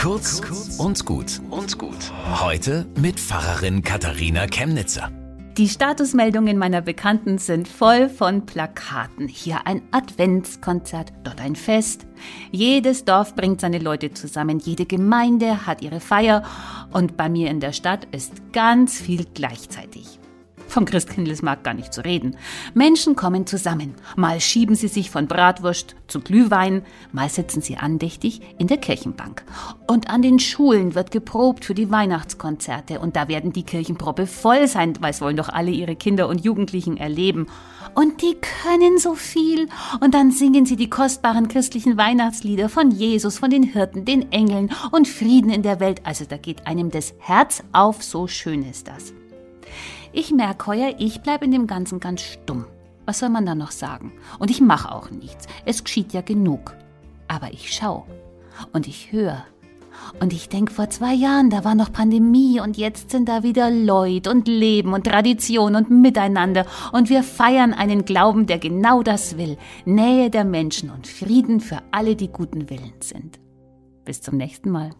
Kurz und gut und gut. Heute mit Pfarrerin Katharina Chemnitzer. Die Statusmeldungen meiner Bekannten sind voll von Plakaten. Hier ein Adventskonzert, dort ein Fest. Jedes Dorf bringt seine Leute zusammen, jede Gemeinde hat ihre Feier und bei mir in der Stadt ist ganz viel gleichzeitig. Vom Christkindlesmarkt gar nicht zu reden. Menschen kommen zusammen. Mal schieben sie sich von Bratwurst zu Glühwein, mal sitzen sie andächtig in der Kirchenbank. Und an den Schulen wird geprobt für die Weihnachtskonzerte und da werden die Kirchenproppe voll sein, weil es wollen doch alle ihre Kinder und Jugendlichen erleben. Und die können so viel. Und dann singen sie die kostbaren christlichen Weihnachtslieder von Jesus, von den Hirten, den Engeln und Frieden in der Welt. Also da geht einem das Herz auf, so schön ist das. Ich merke heuer, ich bleibe in dem Ganzen ganz stumm. Was soll man da noch sagen? Und ich mache auch nichts. Es geschieht ja genug. Aber ich schau und ich höre. Und ich denke, vor zwei Jahren, da war noch Pandemie und jetzt sind da wieder Leute und Leben und Tradition und Miteinander und wir feiern einen Glauben, der genau das will. Nähe der Menschen und Frieden für alle, die guten Willens sind. Bis zum nächsten Mal.